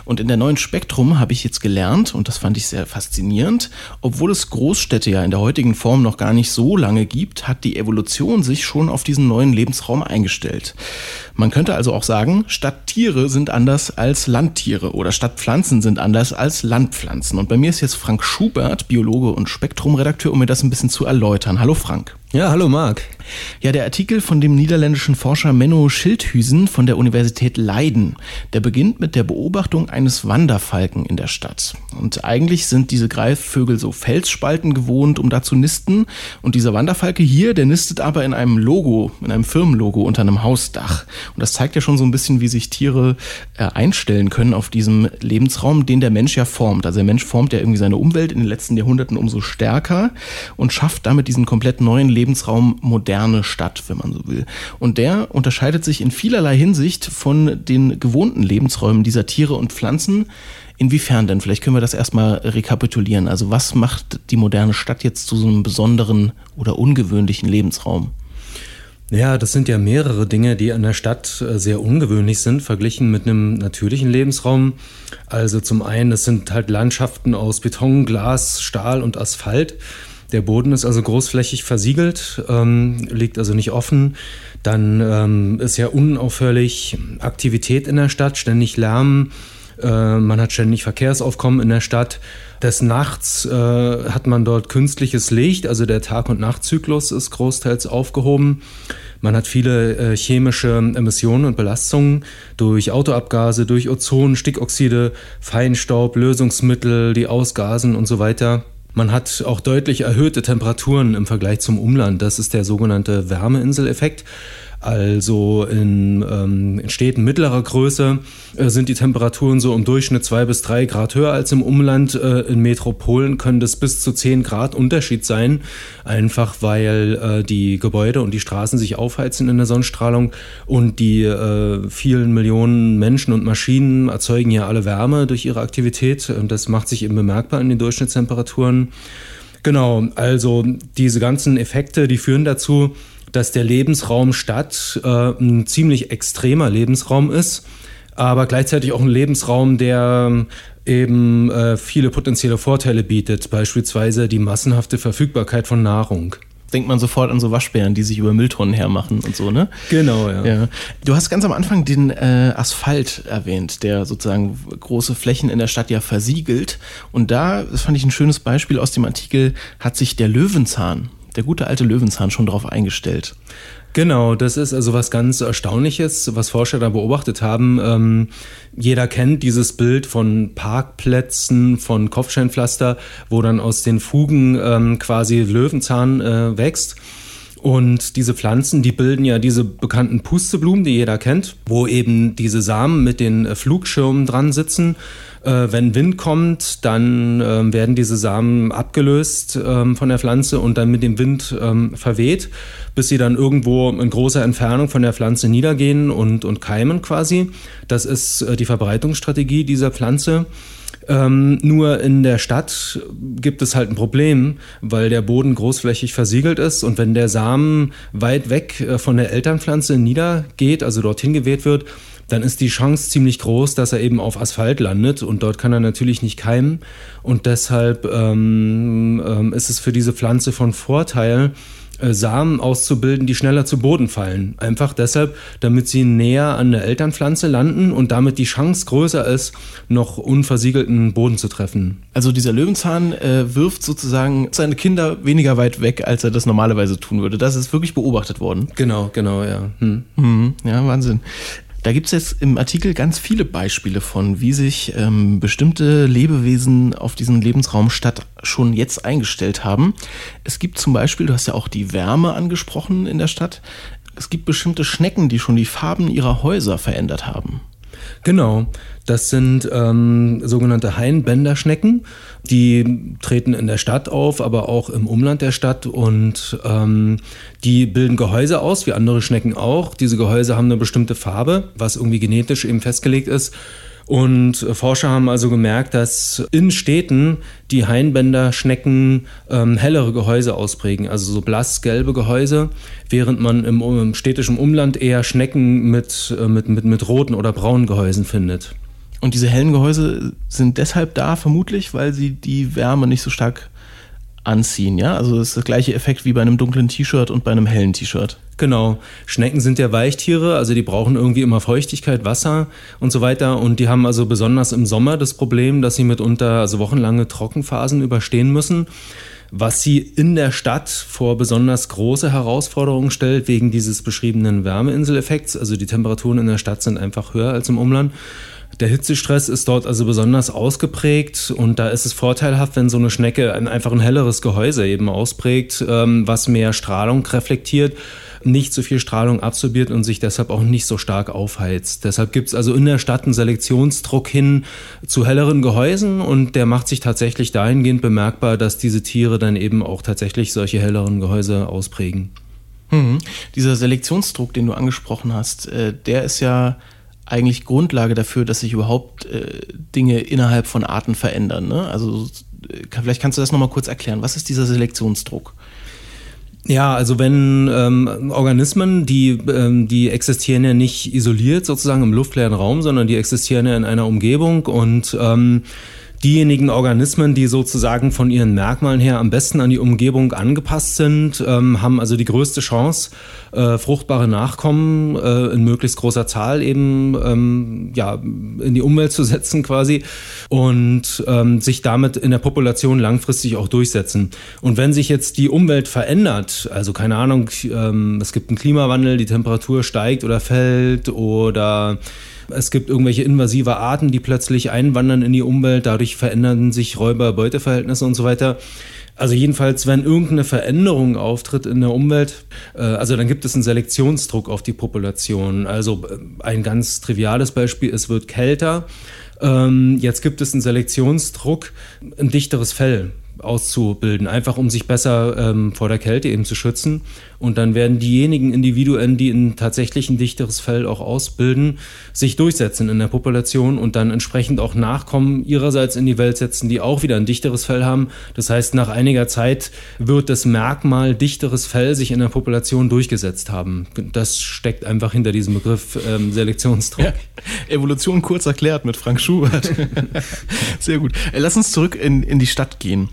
Und in der neuen Spektrum habe ich jetzt gelernt, und das fand ich sehr faszinierend, obwohl es Großstädte ja in der heutigen Form noch gar nicht so lange gibt, hat die Evolution sich schon auf diesen neuen Lebensraum eingestellt. Man könnte also auch sagen, Stadttiere sind anders als Landtiere oder Stadtpflanzen sind anders als Landpflanzen. Und bei mir ist jetzt Frank Schubert, Biologe und Spektrumredakteur, um mir das ein bisschen zu erläutern. Hallo Frank. Ja, hallo Marc. Ja, der Artikel von dem niederländischen Forscher Menno Schildhusen von der Universität Leiden, der beginnt mit der Beobachtung eines Wanderfalken in der Stadt. Und eigentlich sind diese Greifvögel so Felsspalten gewohnt, um da zu nisten. Und dieser Wanderfalke hier, der nistet aber in einem Logo, in einem Firmenlogo unter einem Hausdach. Und das zeigt ja schon so ein bisschen, wie sich Tiere äh, einstellen können auf diesem Lebensraum, den der Mensch ja formt. Also der Mensch formt ja irgendwie seine Umwelt in den letzten Jahrhunderten umso stärker und schafft damit diesen komplett neuen Lebensraum moderne Stadt, wenn man so will. Und der unterscheidet sich in vielerlei Hinsicht von den gewohnten Lebensräumen dieser Tiere und Pflanzen. Inwiefern denn? Vielleicht können wir das erstmal rekapitulieren. Also was macht die moderne Stadt jetzt zu so einem besonderen oder ungewöhnlichen Lebensraum? Ja, das sind ja mehrere Dinge, die an der Stadt äh, sehr ungewöhnlich sind, verglichen mit einem natürlichen Lebensraum. Also zum einen, das sind halt Landschaften aus Beton, Glas, Stahl und Asphalt. Der Boden ist also großflächig versiegelt, ähm, liegt also nicht offen. Dann ähm, ist ja unaufhörlich Aktivität in der Stadt, ständig Lärm. Äh, man hat ständig Verkehrsaufkommen in der Stadt. Des Nachts äh, hat man dort künstliches Licht, also der Tag- und Nachtzyklus ist großteils aufgehoben. Man hat viele äh, chemische Emissionen und Belastungen durch Autoabgase, durch Ozon, Stickoxide, Feinstaub, Lösungsmittel, die Ausgasen und so weiter. Man hat auch deutlich erhöhte Temperaturen im Vergleich zum Umland. Das ist der sogenannte Wärmeinseleffekt. Also in, ähm, in Städten mittlerer Größe äh, sind die Temperaturen so im Durchschnitt zwei bis drei Grad höher als im Umland. Äh, in Metropolen können das bis zu zehn Grad Unterschied sein, einfach weil äh, die Gebäude und die Straßen sich aufheizen in der Sonnenstrahlung und die äh, vielen Millionen Menschen und Maschinen erzeugen ja alle Wärme durch ihre Aktivität. Und das macht sich eben bemerkbar in den Durchschnittstemperaturen. Genau, also diese ganzen Effekte, die führen dazu, dass der Lebensraum Stadt äh, ein ziemlich extremer Lebensraum ist, aber gleichzeitig auch ein Lebensraum, der eben äh, viele potenzielle Vorteile bietet, beispielsweise die massenhafte Verfügbarkeit von Nahrung denkt man sofort an so Waschbären, die sich über Mülltonnen hermachen und so, ne? Genau, ja. ja. Du hast ganz am Anfang den äh, Asphalt erwähnt, der sozusagen große Flächen in der Stadt ja versiegelt. Und da, das fand ich ein schönes Beispiel aus dem Artikel, hat sich der Löwenzahn, der gute alte Löwenzahn, schon darauf eingestellt. Genau, das ist also was ganz Erstaunliches, was Forscher da beobachtet haben. Ähm, jeder kennt dieses Bild von Parkplätzen, von Kopfsteinpflaster, wo dann aus den Fugen ähm, quasi Löwenzahn äh, wächst. Und diese Pflanzen, die bilden ja diese bekannten Pusteblumen, die jeder kennt, wo eben diese Samen mit den äh, Flugschirmen dran sitzen äh, wenn Wind kommt, dann ähm, werden diese Samen abgelöst ähm, von der Pflanze und dann mit dem Wind ähm, verweht, bis sie dann irgendwo in großer Entfernung von der Pflanze niedergehen und, und keimen quasi. Das ist äh, die Verbreitungsstrategie dieser Pflanze. Ähm, nur in der Stadt gibt es halt ein Problem, weil der Boden großflächig versiegelt ist und wenn der Samen weit weg äh, von der Elternpflanze niedergeht, also dorthin geweht wird, dann ist die Chance ziemlich groß, dass er eben auf Asphalt landet und dort kann er natürlich nicht keimen. Und deshalb ähm, ähm, ist es für diese Pflanze von Vorteil, äh, Samen auszubilden, die schneller zu Boden fallen. Einfach deshalb, damit sie näher an der Elternpflanze landen und damit die Chance größer ist, noch unversiegelten Boden zu treffen. Also dieser Löwenzahn äh, wirft sozusagen seine Kinder weniger weit weg, als er das normalerweise tun würde. Das ist wirklich beobachtet worden. Genau, genau, ja. Hm. Mhm, ja, Wahnsinn. Da gibt es jetzt im Artikel ganz viele Beispiele von, wie sich ähm, bestimmte Lebewesen auf diesen Lebensraum Stadt schon jetzt eingestellt haben. Es gibt zum Beispiel, du hast ja auch die Wärme angesprochen in der Stadt, es gibt bestimmte Schnecken, die schon die Farben ihrer Häuser verändert haben. Genau, das sind ähm, sogenannte Hainbänderschnecken. Die treten in der Stadt auf, aber auch im Umland der Stadt und ähm, die bilden Gehäuse aus, wie andere Schnecken auch. Diese Gehäuse haben eine bestimmte Farbe, was irgendwie genetisch eben festgelegt ist. Und Forscher haben also gemerkt, dass in Städten die Hainbänder-Schnecken ähm, hellere Gehäuse ausprägen, also so blassgelbe Gehäuse, während man im, im städtischen Umland eher Schnecken mit, äh, mit, mit, mit roten oder braunen Gehäusen findet. Und diese hellen Gehäuse sind deshalb da vermutlich, weil sie die Wärme nicht so stark anziehen, ja? Also das ist der gleiche Effekt wie bei einem dunklen T-Shirt und bei einem hellen T-Shirt. Genau. Schnecken sind ja Weichtiere, also die brauchen irgendwie immer Feuchtigkeit, Wasser und so weiter. Und die haben also besonders im Sommer das Problem, dass sie mitunter also wochenlange Trockenphasen überstehen müssen, was sie in der Stadt vor besonders große Herausforderungen stellt, wegen dieses beschriebenen Wärmeinseleffekts. Also die Temperaturen in der Stadt sind einfach höher als im Umland. Der Hitzestress ist dort also besonders ausgeprägt und da ist es vorteilhaft, wenn so eine Schnecke ein, einfach ein helleres Gehäuse eben ausprägt, ähm, was mehr Strahlung reflektiert, nicht so viel Strahlung absorbiert und sich deshalb auch nicht so stark aufheizt. Deshalb gibt es also in der Stadt einen Selektionsdruck hin zu helleren Gehäusen und der macht sich tatsächlich dahingehend bemerkbar, dass diese Tiere dann eben auch tatsächlich solche helleren Gehäuse ausprägen. Mhm. Dieser Selektionsdruck, den du angesprochen hast, äh, der ist ja eigentlich Grundlage dafür, dass sich überhaupt äh, Dinge innerhalb von Arten verändern. Ne? Also äh, vielleicht kannst du das nochmal kurz erklären. Was ist dieser Selektionsdruck? Ja, also wenn ähm, Organismen, die, ähm, die existieren ja nicht isoliert sozusagen im luftleeren Raum, sondern die existieren ja in einer Umgebung und ähm, diejenigen Organismen, die sozusagen von ihren Merkmalen her am besten an die Umgebung angepasst sind, ähm, haben also die größte Chance, äh, fruchtbare Nachkommen äh, in möglichst großer Zahl eben ähm, ja, in die Umwelt zu setzen quasi und ähm, sich damit in der Population langfristig auch durchsetzen. Und wenn sich jetzt die Umwelt verändert, also keine Ahnung, ähm, es gibt einen Klimawandel, die Temperatur steigt oder fällt oder es gibt irgendwelche invasive Arten, die plötzlich einwandern in die Umwelt, dadurch verändern sich Räuber-Beuteverhältnisse und so weiter. Also jedenfalls, wenn irgendeine Veränderung auftritt in der Umwelt, äh, also dann gibt es einen Selektionsdruck auf die Population. Also äh, ein ganz triviales Beispiel, es wird kälter. Ähm, jetzt gibt es einen Selektionsdruck, ein dichteres Fell auszubilden, einfach um sich besser ähm, vor der Kälte eben zu schützen. Und dann werden diejenigen Individuen, die ein tatsächlich ein dichteres Fell auch ausbilden, sich durchsetzen in der Population und dann entsprechend auch Nachkommen ihrerseits in die Welt setzen, die auch wieder ein dichteres Fell haben. Das heißt, nach einiger Zeit wird das Merkmal dichteres Fell sich in der Population durchgesetzt haben. Das steckt einfach hinter diesem Begriff ähm, Selektionsdruck. Ja, Evolution kurz erklärt mit Frank Schubert. Sehr gut. Äh, lass uns zurück in, in die Stadt gehen.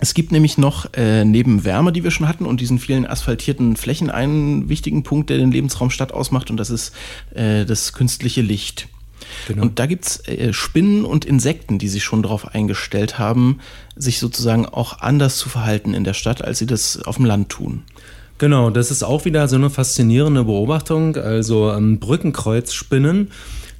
Es gibt nämlich noch äh, neben Wärme, die wir schon hatten, und diesen vielen asphaltierten Flächen einen wichtigen Punkt, der den Lebensraum Stadt ausmacht, und das ist äh, das künstliche Licht. Genau. Und da gibt's äh, Spinnen und Insekten, die sich schon darauf eingestellt haben, sich sozusagen auch anders zu verhalten in der Stadt, als sie das auf dem Land tun. Genau, das ist auch wieder so eine faszinierende Beobachtung. Also ähm, Brückenkreuzspinnen,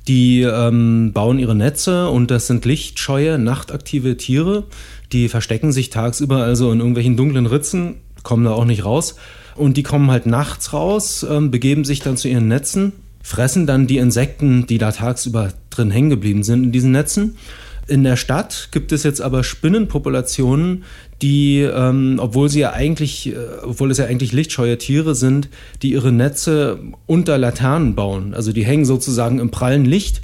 die ähm, bauen ihre Netze und das sind lichtscheue, nachtaktive Tiere die verstecken sich tagsüber also in irgendwelchen dunklen Ritzen, kommen da auch nicht raus. Und die kommen halt nachts raus, ähm, begeben sich dann zu ihren Netzen, fressen dann die Insekten, die da tagsüber drin hängen geblieben sind in diesen Netzen. In der Stadt gibt es jetzt aber Spinnenpopulationen, die, ähm, obwohl sie ja eigentlich, äh, obwohl es ja eigentlich lichtscheue Tiere sind, die ihre Netze unter Laternen bauen. Also die hängen sozusagen im prallen Licht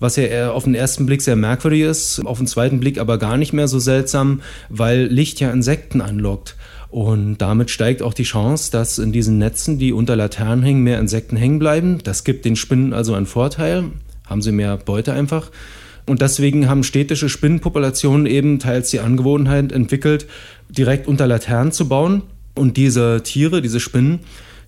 was ja auf den ersten Blick sehr merkwürdig ist, auf den zweiten Blick aber gar nicht mehr so seltsam, weil Licht ja Insekten anlockt. Und damit steigt auch die Chance, dass in diesen Netzen, die unter Laternen hängen, mehr Insekten hängen bleiben. Das gibt den Spinnen also einen Vorteil, haben sie mehr Beute einfach. Und deswegen haben städtische Spinnenpopulationen eben teils die Angewohnheit entwickelt, direkt unter Laternen zu bauen. Und diese Tiere, diese Spinnen,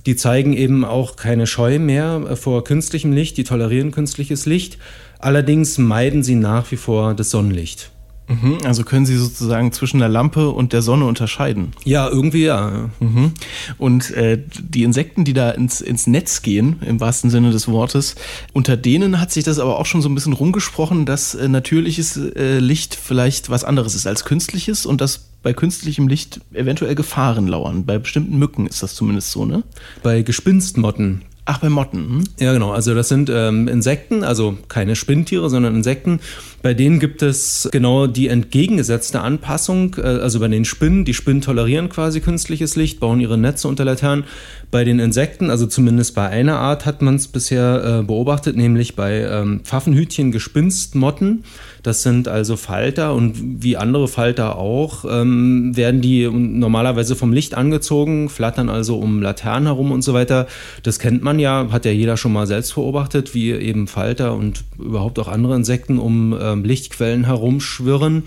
die zeigen eben auch keine Scheu mehr vor künstlichem Licht, die tolerieren künstliches Licht Allerdings meiden sie nach wie vor das Sonnenlicht. Mhm, also können Sie sozusagen zwischen der Lampe und der Sonne unterscheiden? Ja, irgendwie ja. Mhm. Und äh, die Insekten, die da ins, ins Netz gehen, im wahrsten Sinne des Wortes, unter denen hat sich das aber auch schon so ein bisschen rumgesprochen, dass äh, natürliches äh, Licht vielleicht was anderes ist als künstliches und dass bei künstlichem Licht eventuell Gefahren lauern. Bei bestimmten Mücken ist das zumindest so, ne? Bei Gespinstmotten Ach, bei Motten. Hm? Ja, genau. Also das sind ähm, Insekten, also keine Spinntiere, sondern Insekten. Bei denen gibt es genau die entgegengesetzte Anpassung. Äh, also bei den Spinnen, die Spinnen tolerieren quasi künstliches Licht, bauen ihre Netze unter Laternen. Bei den Insekten, also zumindest bei einer Art hat man es bisher äh, beobachtet, nämlich bei ähm, Pfaffenhütchen, Gespinstmotten. Das sind also Falter und wie andere Falter auch, ähm, werden die normalerweise vom Licht angezogen, flattern also um Laternen herum und so weiter. Das kennt man ja, hat ja jeder schon mal selbst beobachtet, wie eben Falter und überhaupt auch andere Insekten um ähm, Lichtquellen herumschwirren.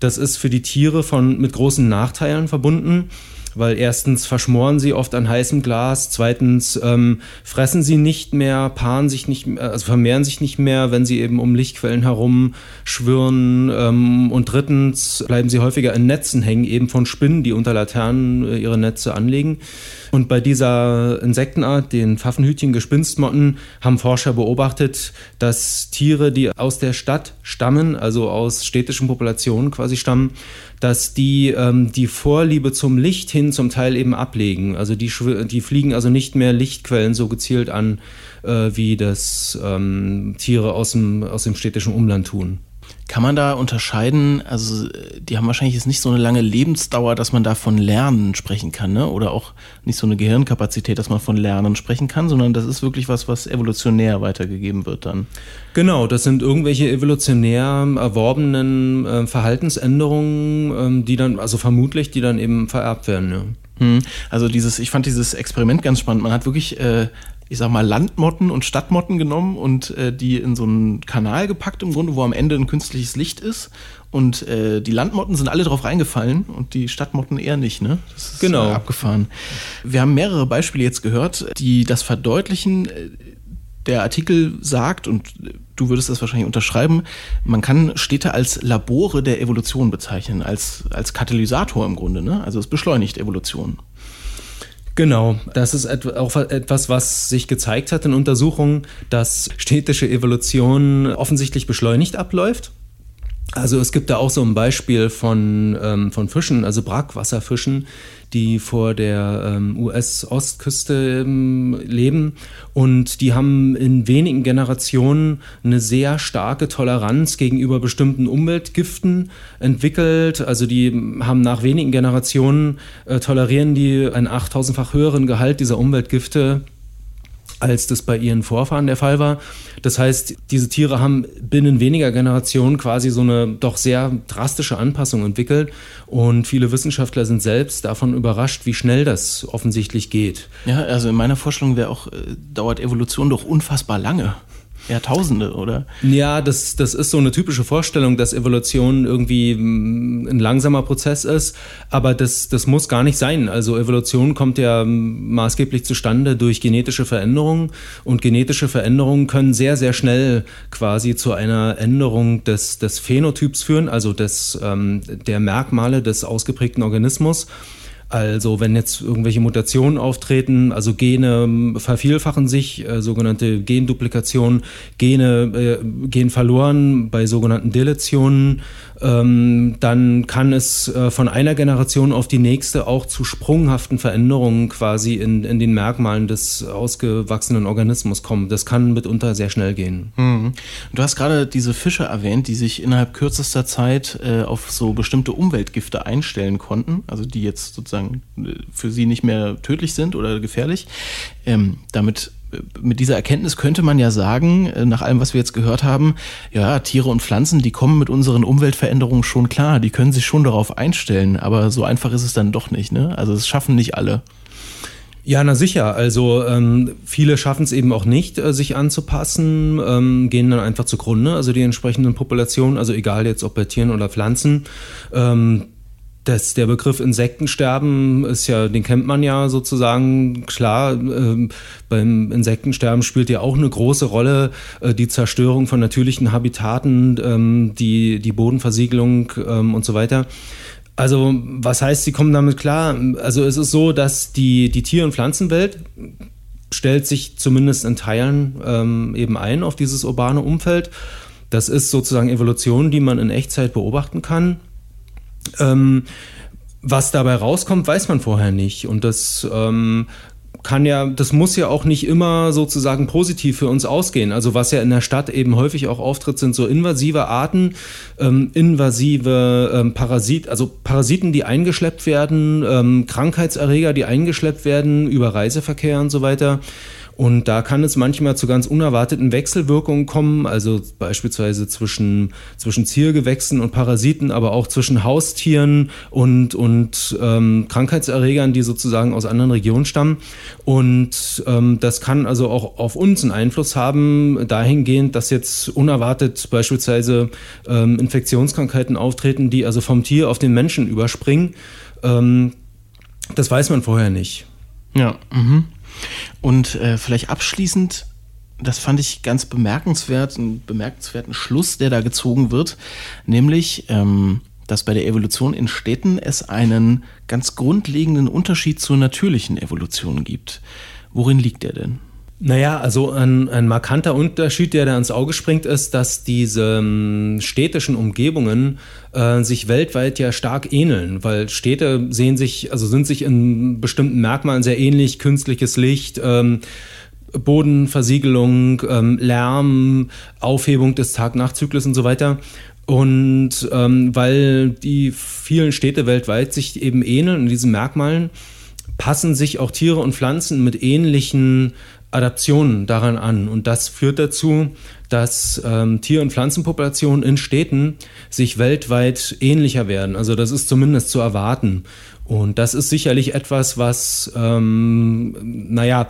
Das ist für die Tiere von, mit großen Nachteilen verbunden weil erstens verschmoren sie oft an heißem Glas, zweitens ähm, fressen sie nicht mehr, paaren sich nicht mehr, also vermehren sich nicht mehr, wenn sie eben um Lichtquellen herum schwirren ähm, und drittens bleiben sie häufiger in Netzen hängen, eben von Spinnen, die unter Laternen äh, ihre Netze anlegen. Und bei dieser Insektenart, den Pfaffenhütchen, Gespinstmotten, haben Forscher beobachtet, dass Tiere, die aus der Stadt stammen, also aus städtischen Populationen quasi stammen, dass die ähm, die Vorliebe zum Licht hin zum Teil eben ablegen. Also die, die fliegen also nicht mehr Lichtquellen so gezielt an, äh, wie das ähm, Tiere aus dem, aus dem städtischen Umland tun. Kann man da unterscheiden, also die haben wahrscheinlich jetzt nicht so eine lange Lebensdauer, dass man da von Lernen sprechen kann, ne? oder auch nicht so eine Gehirnkapazität, dass man von Lernen sprechen kann, sondern das ist wirklich was, was evolutionär weitergegeben wird dann. Genau, das sind irgendwelche evolutionär erworbenen äh, Verhaltensänderungen, äh, die dann, also vermutlich, die dann eben vererbt werden. Ja. Hm. Also dieses, ich fand dieses Experiment ganz spannend. Man hat wirklich äh, ich sag mal, Landmotten und Stadtmotten genommen und äh, die in so einen Kanal gepackt im Grunde, wo am Ende ein künstliches Licht ist. Und äh, die Landmotten sind alle drauf reingefallen und die Stadtmotten eher nicht, ne? Das ist genau. Äh, abgefahren. Wir haben mehrere Beispiele jetzt gehört, die das verdeutlichen. Äh, der Artikel sagt, und du würdest das wahrscheinlich unterschreiben, man kann Städte als Labore der Evolution bezeichnen, als, als Katalysator im Grunde, ne? Also es beschleunigt Evolution. Genau, das ist auch etwas, was sich gezeigt hat in Untersuchungen, dass städtische Evolution offensichtlich beschleunigt abläuft. Also es gibt da auch so ein Beispiel von, ähm, von Fischen, also Brackwasserfischen, die vor der ähm, US-Ostküste ähm, leben und die haben in wenigen Generationen eine sehr starke Toleranz gegenüber bestimmten Umweltgiften entwickelt. Also die haben nach wenigen Generationen äh, tolerieren die einen 8000-fach höheren Gehalt dieser Umweltgifte als das bei ihren Vorfahren der Fall war. Das heißt, diese Tiere haben binnen weniger Generationen quasi so eine doch sehr drastische Anpassung entwickelt und viele Wissenschaftler sind selbst davon überrascht, wie schnell das offensichtlich geht. Ja, also in meiner Vorstellung wäre auch, äh, dauert Evolution doch unfassbar lange. Jahrtausende, oder? Ja, das, das ist so eine typische Vorstellung, dass Evolution irgendwie mm, ein langsamer Prozess ist, aber das, das muss gar nicht sein. Also Evolution kommt ja maßgeblich zustande durch genetische Veränderungen und genetische Veränderungen können sehr, sehr schnell quasi zu einer Änderung des, des Phänotyps führen, also des, ähm, der Merkmale des ausgeprägten Organismus. Also wenn jetzt irgendwelche Mutationen auftreten, also Gene ähm, vervielfachen sich, äh, sogenannte Genduplikation, Gene äh, gehen verloren bei sogenannten Deletionen, ähm, dann kann es äh, von einer Generation auf die nächste auch zu sprunghaften Veränderungen quasi in, in den Merkmalen des ausgewachsenen Organismus kommen. Das kann mitunter sehr schnell gehen. Mhm. Du hast gerade diese Fische erwähnt, die sich innerhalb kürzester Zeit äh, auf so bestimmte Umweltgifte einstellen konnten, also die jetzt sozusagen äh, für sie nicht mehr tödlich sind oder gefährlich. Ähm, damit mit dieser Erkenntnis könnte man ja sagen, äh, nach allem, was wir jetzt gehört haben, ja, Tiere und Pflanzen, die kommen mit unseren Umweltveränderungen schon klar, die können sich schon darauf einstellen, aber so einfach ist es dann doch nicht, ne? Also es schaffen nicht alle. Ja, na sicher. Also ähm, viele schaffen es eben auch nicht, äh, sich anzupassen, ähm, gehen dann einfach zugrunde, also die entsprechenden Populationen, also egal jetzt ob bei Tieren oder Pflanzen. Ähm, das, der Begriff Insektensterben ist ja, den kennt man ja sozusagen. Klar, äh, beim Insektensterben spielt ja auch eine große Rolle äh, die Zerstörung von natürlichen Habitaten, ähm, die, die Bodenversiegelung ähm, und so weiter. Also, was heißt, sie kommen damit klar? Also, es ist so, dass die, die Tier- und Pflanzenwelt stellt sich zumindest in Teilen ähm, eben ein auf dieses urbane Umfeld. Das ist sozusagen Evolution, die man in Echtzeit beobachten kann. Ähm, was dabei rauskommt, weiß man vorher nicht. Und das ähm, kann ja, das muss ja auch nicht immer sozusagen positiv für uns ausgehen. Also was ja in der Stadt eben häufig auch auftritt, sind so invasive Arten, ähm, invasive ähm, Parasit, also Parasiten, die eingeschleppt werden, ähm, Krankheitserreger, die eingeschleppt werden über Reiseverkehr und so weiter. Und da kann es manchmal zu ganz unerwarteten Wechselwirkungen kommen, also beispielsweise zwischen, zwischen Ziergewächsen und Parasiten, aber auch zwischen Haustieren und, und ähm, Krankheitserregern, die sozusagen aus anderen Regionen stammen. Und ähm, das kann also auch auf uns einen Einfluss haben, dahingehend, dass jetzt unerwartet beispielsweise ähm, Infektionskrankheiten auftreten, die also vom Tier auf den Menschen überspringen. Ähm, das weiß man vorher nicht. Ja. Mhm. Und äh, vielleicht abschließend, das fand ich ganz bemerkenswert, einen bemerkenswerten Schluss, der da gezogen wird, nämlich, ähm, dass bei der Evolution in Städten es einen ganz grundlegenden Unterschied zur natürlichen Evolution gibt. Worin liegt der denn? Naja, also ein, ein markanter Unterschied, der da ins Auge springt, ist, dass diese ähm, städtischen Umgebungen äh, sich weltweit ja stark ähneln, weil Städte sehen sich, also sind sich in bestimmten Merkmalen sehr ähnlich, künstliches Licht, ähm, Bodenversiegelung, ähm, Lärm, Aufhebung des Tag-Nacht-Zyklus und so weiter. Und ähm, weil die vielen Städte weltweit sich eben ähneln in diesen Merkmalen, passen sich auch Tiere und Pflanzen mit ähnlichen Adaptionen daran an. Und das führt dazu, dass ähm, Tier- und Pflanzenpopulationen in Städten sich weltweit ähnlicher werden. Also das ist zumindest zu erwarten. Und das ist sicherlich etwas, was, ähm, naja,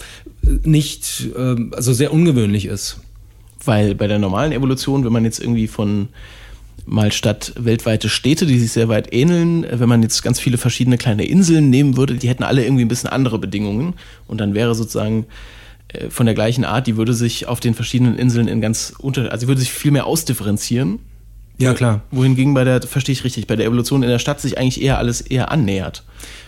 nicht, äh, also sehr ungewöhnlich ist. Weil bei der normalen Evolution, wenn man jetzt irgendwie von mal statt weltweite Städte, die sich sehr weit ähneln, wenn man jetzt ganz viele verschiedene kleine Inseln nehmen würde, die hätten alle irgendwie ein bisschen andere Bedingungen. Und dann wäre sozusagen von der gleichen Art, die würde sich auf den verschiedenen Inseln in ganz unter, also sie würde sich viel mehr ausdifferenzieren. Ja, klar. Wohingegen bei der, verstehe ich richtig, bei der Evolution in der Stadt sich eigentlich eher alles eher annähert.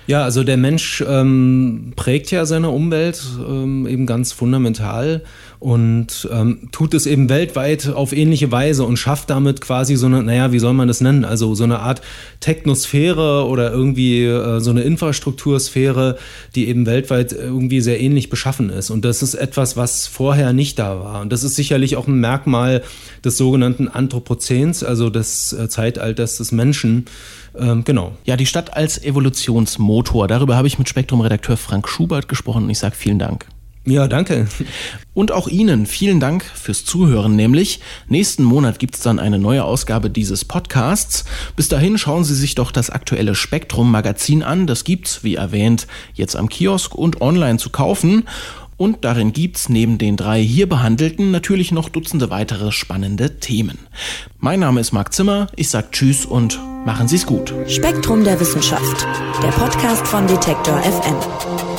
Ja, also der Mensch ähm, prägt ja seine Umwelt ähm, eben ganz fundamental und ähm, tut es eben weltweit auf ähnliche Weise und schafft damit quasi so eine, naja, wie soll man das nennen? Also so eine Art Technosphäre oder irgendwie äh, so eine Infrastruktursphäre, die eben weltweit irgendwie sehr ähnlich beschaffen ist. Und das ist etwas, was vorher nicht da war. Und das ist sicherlich auch ein Merkmal des sogenannten Anthropozäns, also des äh, Zeitalters des Menschen. Ähm, genau. Ja, die Stadt als Evolutionsmotor. Darüber habe ich mit Spektrum-Redakteur Frank Schubert gesprochen und ich sage vielen Dank. Ja, danke. Und auch Ihnen vielen Dank fürs Zuhören, nämlich nächsten Monat gibt es dann eine neue Ausgabe dieses Podcasts. Bis dahin schauen Sie sich doch das aktuelle Spektrum Magazin an. Das gibt's, wie erwähnt, jetzt am Kiosk und online zu kaufen. Und darin gibt's neben den drei hier behandelten natürlich noch Dutzende weitere spannende Themen. Mein Name ist Marc Zimmer, ich sag Tschüss und machen Sie's gut. Spektrum der Wissenschaft, der Podcast von Detektor FM.